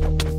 you